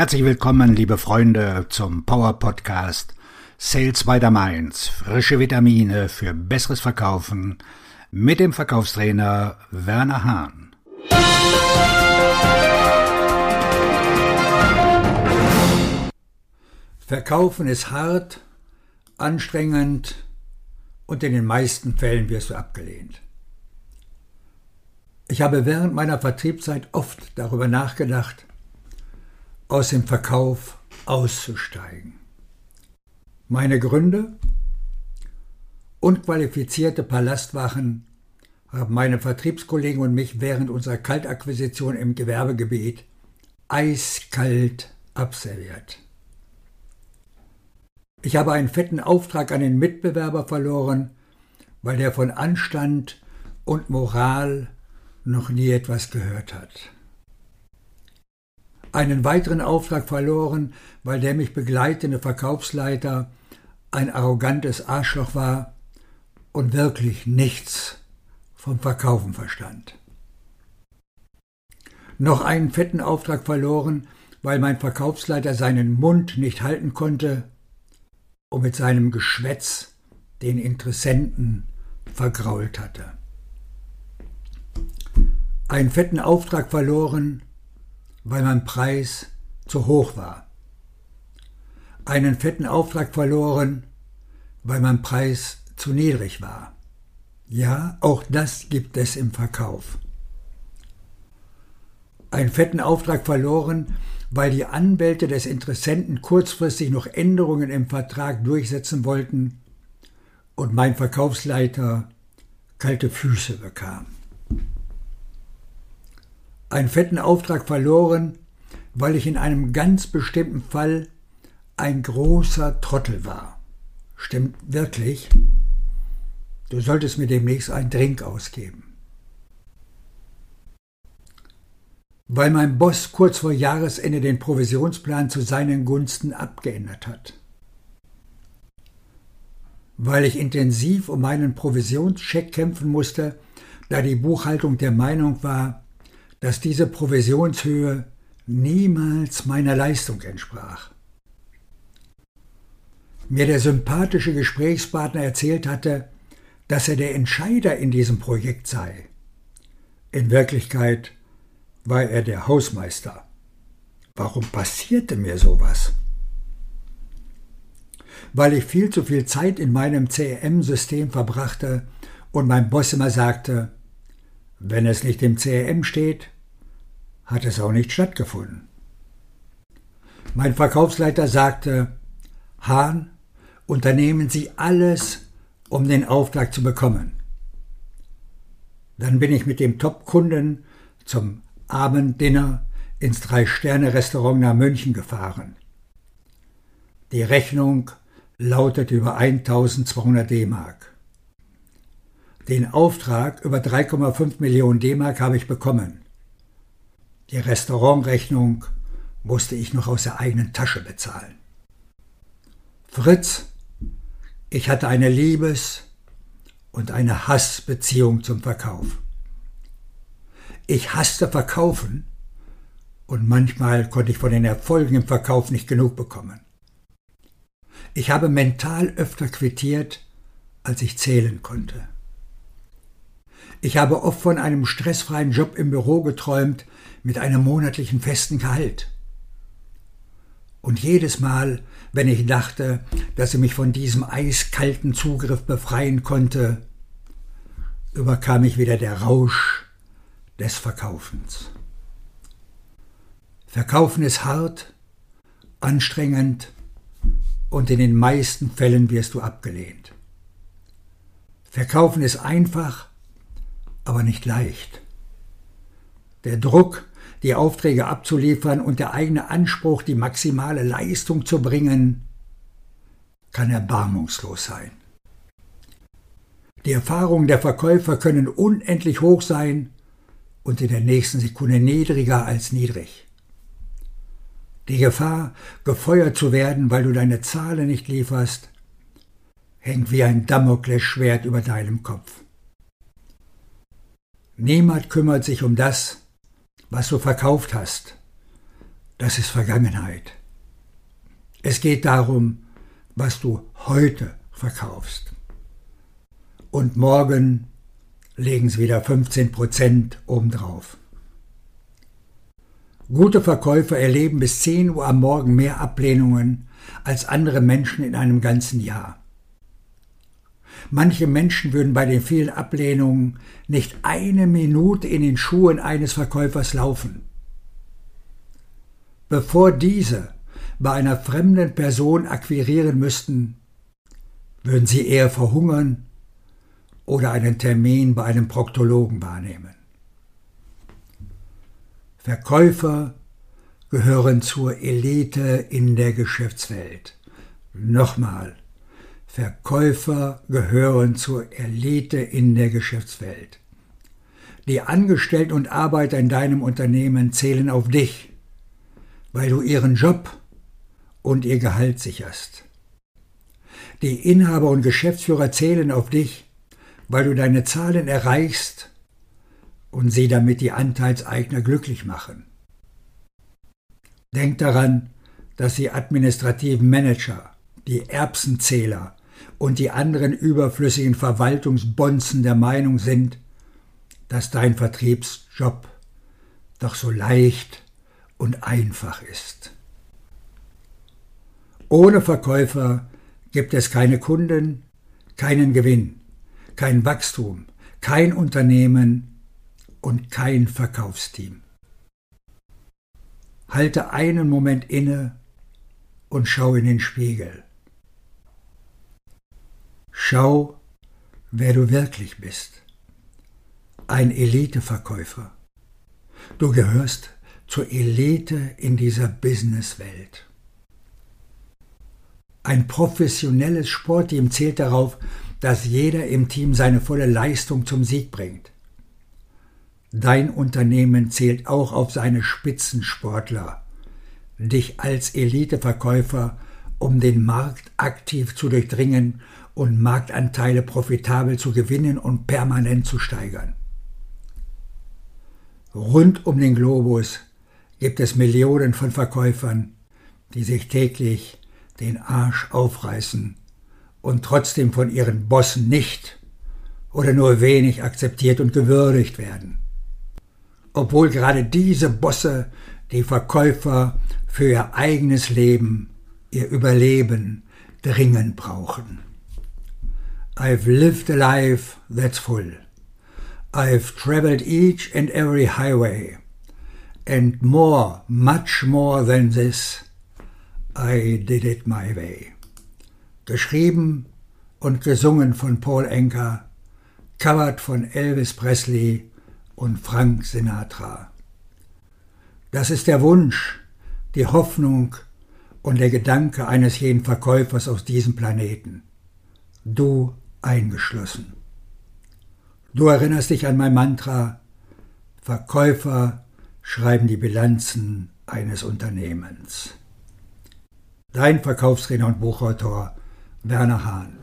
Herzlich willkommen, liebe Freunde, zum Power Podcast Sales by the Mainz. Frische Vitamine für besseres Verkaufen mit dem Verkaufstrainer Werner Hahn. Verkaufen ist hart, anstrengend und in den meisten Fällen wirst du abgelehnt. Ich habe während meiner Vertriebszeit oft darüber nachgedacht, aus dem Verkauf auszusteigen. Meine Gründe? Unqualifizierte Palastwachen haben meine Vertriebskollegen und mich während unserer Kaltakquisition im Gewerbegebiet eiskalt abserviert. Ich habe einen fetten Auftrag an den Mitbewerber verloren, weil der von Anstand und Moral noch nie etwas gehört hat. Einen weiteren Auftrag verloren, weil der mich begleitende Verkaufsleiter ein arrogantes Arschloch war und wirklich nichts vom Verkaufen verstand. Noch einen fetten Auftrag verloren, weil mein Verkaufsleiter seinen Mund nicht halten konnte und mit seinem Geschwätz den Interessenten vergrault hatte einen fetten Auftrag verloren, weil mein Preis zu hoch war. Einen fetten Auftrag verloren, weil mein Preis zu niedrig war. Ja, auch das gibt es im Verkauf. Einen fetten Auftrag verloren, weil die Anwälte des Interessenten kurzfristig noch Änderungen im Vertrag durchsetzen wollten und mein Verkaufsleiter kalte Füße bekam einen fetten Auftrag verloren, weil ich in einem ganz bestimmten Fall ein großer Trottel war. Stimmt wirklich? Du solltest mir demnächst einen Drink ausgeben. Weil mein Boss kurz vor Jahresende den Provisionsplan zu seinen Gunsten abgeändert hat. Weil ich intensiv um meinen Provisionscheck kämpfen musste, da die Buchhaltung der Meinung war, dass diese Provisionshöhe niemals meiner Leistung entsprach. Mir der sympathische Gesprächspartner erzählt hatte, dass er der Entscheider in diesem Projekt sei. In Wirklichkeit war er der Hausmeister. Warum passierte mir sowas? Weil ich viel zu viel Zeit in meinem CRM-System verbrachte und mein Boss immer sagte, wenn es nicht im CRM steht, hat es auch nicht stattgefunden. Mein Verkaufsleiter sagte, Hahn, unternehmen Sie alles, um den Auftrag zu bekommen. Dann bin ich mit dem Top-Kunden zum Abenddinner ins Drei-Sterne-Restaurant nach München gefahren. Die Rechnung lautet über 1200 D-Mark. Den Auftrag über 3,5 Millionen D-Mark habe ich bekommen. Die Restaurantrechnung musste ich noch aus der eigenen Tasche bezahlen. Fritz, ich hatte eine Liebes- und eine Hassbeziehung zum Verkauf. Ich hasste Verkaufen und manchmal konnte ich von den Erfolgen im Verkauf nicht genug bekommen. Ich habe mental öfter quittiert, als ich zählen konnte. Ich habe oft von einem stressfreien Job im Büro geträumt, mit einem monatlichen festen Gehalt. Und jedes Mal, wenn ich dachte, dass ich mich von diesem eiskalten Zugriff befreien konnte, überkam mich wieder der Rausch des Verkaufens. Verkaufen ist hart, anstrengend und in den meisten Fällen wirst du abgelehnt. Verkaufen ist einfach aber nicht leicht. Der Druck, die Aufträge abzuliefern und der eigene Anspruch, die maximale Leistung zu bringen, kann erbarmungslos sein. Die Erfahrungen der Verkäufer können unendlich hoch sein und in der nächsten Sekunde niedriger als niedrig. Die Gefahr, gefeuert zu werden, weil du deine Zahlen nicht lieferst, hängt wie ein Damoklesschwert über deinem Kopf. Niemand kümmert sich um das, was du verkauft hast. das ist Vergangenheit. Es geht darum, was du heute verkaufst. Und morgen legen sie wieder 15 Prozent obendrauf. Gute Verkäufer erleben bis 10 Uhr am Morgen mehr Ablehnungen als andere Menschen in einem ganzen Jahr. Manche Menschen würden bei den vielen Ablehnungen nicht eine Minute in den Schuhen eines Verkäufers laufen. Bevor diese bei einer fremden Person akquirieren müssten, würden sie eher verhungern oder einen Termin bei einem Proktologen wahrnehmen. Verkäufer gehören zur Elite in der Geschäftswelt. Nochmal, Verkäufer gehören zur Elite in der Geschäftswelt. Die Angestellten und Arbeiter in deinem Unternehmen zählen auf dich, weil du ihren Job und ihr Gehalt sicherst. Die Inhaber und Geschäftsführer zählen auf dich, weil du deine Zahlen erreichst und sie damit die Anteilseigner glücklich machen. Denk daran, dass die administrativen Manager, die Erbsenzähler und die anderen überflüssigen Verwaltungsbonzen der Meinung sind, dass dein Vertriebsjob doch so leicht und einfach ist. Ohne Verkäufer gibt es keine Kunden, keinen Gewinn, kein Wachstum, kein Unternehmen und kein Verkaufsteam. Halte einen Moment inne und schau in den Spiegel. Schau, wer du wirklich bist. Ein Eliteverkäufer. Du gehörst zur Elite in dieser Businesswelt. Ein professionelles Sportteam zählt darauf, dass jeder im Team seine volle Leistung zum Sieg bringt. Dein Unternehmen zählt auch auf seine Spitzensportler, dich als Eliteverkäufer, um den Markt aktiv zu durchdringen und Marktanteile profitabel zu gewinnen und permanent zu steigern. Rund um den Globus gibt es Millionen von Verkäufern, die sich täglich den Arsch aufreißen und trotzdem von ihren Bossen nicht oder nur wenig akzeptiert und gewürdigt werden. Obwohl gerade diese Bosse die Verkäufer für ihr eigenes Leben, ihr Überleben dringend brauchen. I've lived a life that's full. I've traveled each and every highway. And more, much more than this, I did it my way. Geschrieben und gesungen von Paul Enker, covered von Elvis Presley und Frank Sinatra. Das ist der Wunsch, die Hoffnung und der Gedanke eines jeden Verkäufers aus diesem Planeten. Du eingeschlossen. Du erinnerst dich an mein Mantra, Verkäufer schreiben die Bilanzen eines Unternehmens. Dein Verkaufstrainer und Buchautor Werner Hahn.